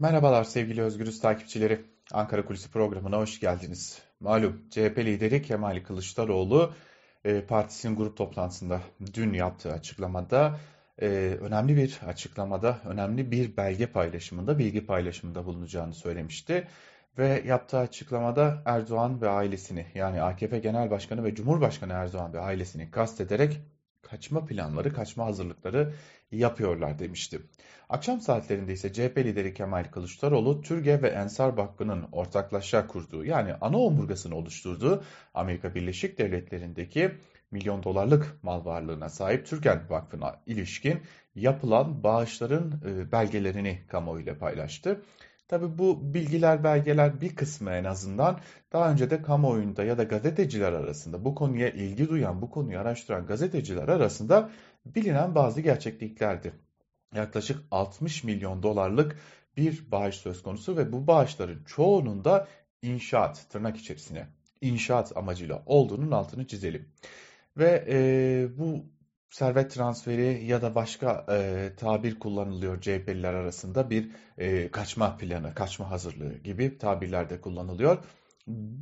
Merhabalar sevgili Özgürüz takipçileri. Ankara Kulisi programına hoş geldiniz. Malum CHP lideri Kemal Kılıçdaroğlu e, partisinin grup toplantısında dün yaptığı açıklamada e, önemli bir açıklamada, önemli bir belge paylaşımında, bilgi paylaşımında bulunacağını söylemişti. Ve yaptığı açıklamada Erdoğan ve ailesini yani AKP Genel Başkanı ve Cumhurbaşkanı Erdoğan ve ailesini kastederek kaçma planları, kaçma hazırlıkları yapıyorlar demişti. Akşam saatlerinde ise CHP lideri Kemal Kılıçdaroğlu, Türge ve Ensar Vakfı'nın ortaklaşa kurduğu yani ana omurgasını oluşturduğu Amerika Birleşik Devletleri'ndeki milyon dolarlık mal varlığına sahip Türken Vakfı'na ilişkin yapılan bağışların e, belgelerini kamuoyuyla paylaştı. Tabi bu bilgiler, belgeler bir kısmı en azından daha önce de kamuoyunda ya da gazeteciler arasında bu konuya ilgi duyan, bu konuyu araştıran gazeteciler arasında bilinen bazı gerçekliklerdi. Yaklaşık 60 milyon dolarlık bir bağış söz konusu ve bu bağışların çoğunun da inşaat tırnak içerisine inşaat amacıyla olduğunun altını çizelim. Ve e, bu servet transferi ya da başka e, tabir kullanılıyor CHP'liler arasında bir e, kaçma planı, kaçma hazırlığı gibi tabirler de kullanılıyor.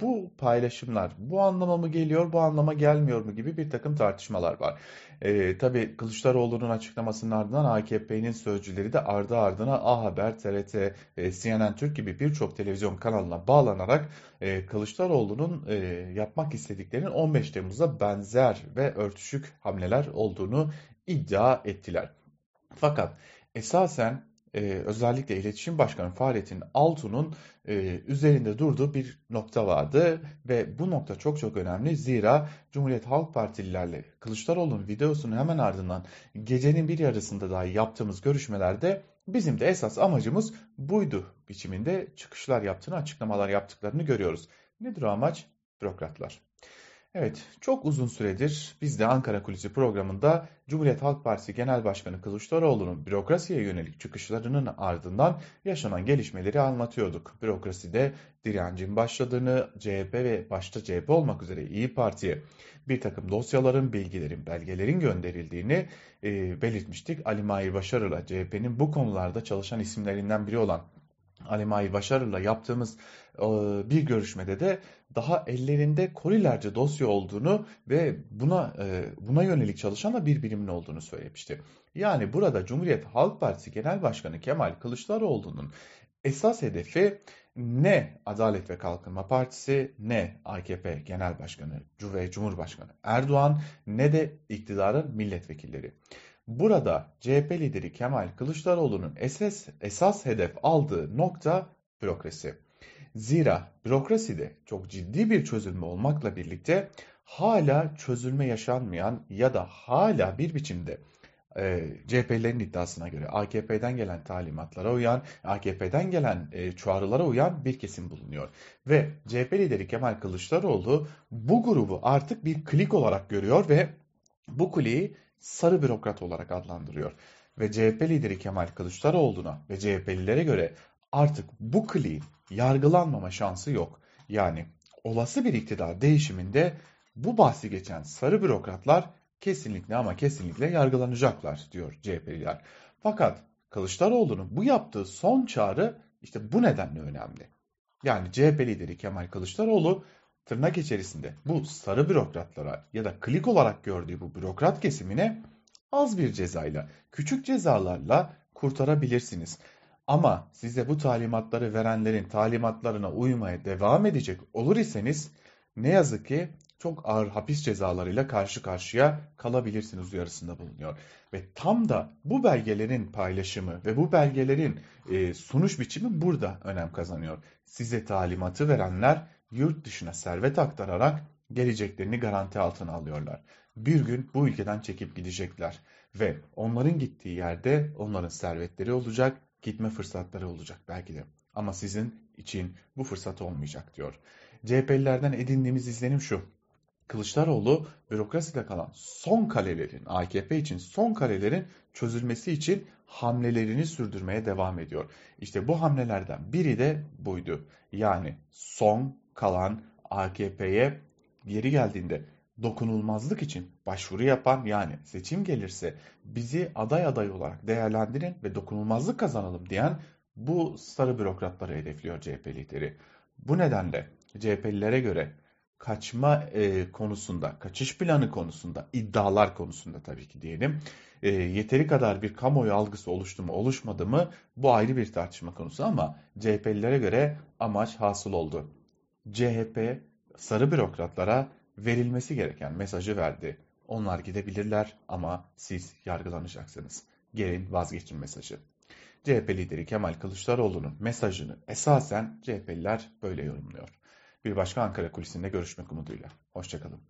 Bu paylaşımlar bu anlama mı geliyor, bu anlama gelmiyor mu gibi bir takım tartışmalar var. E, tabii Kılıçdaroğlu'nun açıklamasının ardından AKP'nin sözcüleri de ardı ardına A Haber, TRT, e, CNN Türk gibi birçok televizyon kanalına bağlanarak e, Kılıçdaroğlu'nun e, yapmak istediklerinin 15 Temmuz'a benzer ve örtüşük hamleler olduğunu iddia ettiler. Fakat esasen e, özellikle İletişim Başkanı Fahrettin Altun'un e, üzerinde durduğu bir nokta vardı ve bu nokta çok çok önemli. Zira Cumhuriyet Halk Partililerle Kılıçdaroğlu'nun videosunun hemen ardından gecenin bir yarısında dahi yaptığımız görüşmelerde bizim de esas amacımız buydu biçiminde çıkışlar yaptığını, açıklamalar yaptıklarını görüyoruz. Nedir o amaç? Bürokratlar. Evet, çok uzun süredir biz de Ankara Kulisi programında Cumhuriyet Halk Partisi Genel Başkanı Kılıçdaroğlu'nun bürokrasiye yönelik çıkışlarının ardından yaşanan gelişmeleri anlatıyorduk. Bürokraside direncin başladığını, CHP ve başta CHP olmak üzere İyi Parti'ye bir takım dosyaların, bilgilerin, belgelerin gönderildiğini e, belirtmiştik. Ali Mahir Başarı'la CHP'nin bu konularda çalışan isimlerinden biri olan Ali Mahir Başarı'la yaptığımız e, bir görüşmede de daha ellerinde kolilerce dosya olduğunu ve buna e, buna yönelik çalışan da bir birimin olduğunu söylemişti. Yani burada Cumhuriyet Halk Partisi Genel Başkanı Kemal Kılıçdaroğlu'nun esas hedefi ne Adalet ve Kalkınma Partisi ne AKP Genel Başkanı ve Cumhurbaşkanı Erdoğan ne de iktidarın milletvekilleri. Burada CHP lideri Kemal Kılıçdaroğlu'nun esas, esas hedef aldığı nokta bürokrasi. Zira bürokraside çok ciddi bir çözülme olmakla birlikte hala çözülme yaşanmayan ya da hala bir biçimde e, CHP'lerin iddiasına göre AKP'den gelen talimatlara uyan, AKP'den gelen e, çağrılara uyan bir kesim bulunuyor. Ve CHP lideri Kemal Kılıçdaroğlu bu grubu artık bir klik olarak görüyor ve bu kliği sarı bürokrat olarak adlandırıyor. Ve CHP lideri Kemal Kılıçdaroğlu'na ve CHP'lilere göre artık bu kliğin yargılanmama şansı yok. Yani olası bir iktidar değişiminde bu bahsi geçen sarı bürokratlar kesinlikle ama kesinlikle yargılanacaklar diyor CHP'liler. Fakat Kılıçdaroğlu'nun bu yaptığı son çağrı işte bu nedenle önemli. Yani CHP lideri Kemal Kılıçdaroğlu tırnak içerisinde bu sarı bürokratlara ya da klik olarak gördüğü bu bürokrat kesimine az bir cezayla, küçük cezalarla kurtarabilirsiniz. Ama size bu talimatları verenlerin talimatlarına uymaya devam edecek olur iseniz ne yazık ki çok ağır hapis cezalarıyla karşı karşıya kalabilirsiniz uyarısında bulunuyor. Ve tam da bu belgelerin paylaşımı ve bu belgelerin e, sunuş biçimi burada önem kazanıyor. Size talimatı verenler yurt dışına servet aktararak geleceklerini garanti altına alıyorlar. Bir gün bu ülkeden çekip gidecekler ve onların gittiği yerde onların servetleri olacak, gitme fırsatları olacak belki de. Ama sizin için bu fırsat olmayacak diyor. CHP'lilerden edindiğimiz izlenim şu. Kılıçdaroğlu bürokraside kalan son kalelerin, AKP için son kalelerin çözülmesi için hamlelerini sürdürmeye devam ediyor. İşte bu hamlelerden biri de buydu. Yani son kalan AKP'ye geri geldiğinde dokunulmazlık için başvuru yapan yani seçim gelirse bizi aday aday olarak değerlendirin ve dokunulmazlık kazanalım diyen bu sarı bürokratları hedefliyor CHP lideri. Bu nedenle CHP'lilere göre kaçma e, konusunda, kaçış planı konusunda, iddialar konusunda tabii ki diyelim, e, yeteri kadar bir kamuoyu algısı oluştu mu oluşmadı mı bu ayrı bir tartışma konusu ama CHP'lilere göre amaç hasıl oldu. CHP sarı bürokratlara verilmesi gereken mesajı verdi. Onlar gidebilirler ama siz yargılanacaksınız. Gelin vazgeçin mesajı. CHP lideri Kemal Kılıçdaroğlu'nun mesajını esasen CHP'liler böyle yorumluyor. Bir başka Ankara kulisinde görüşmek umuduyla. Hoşçakalın.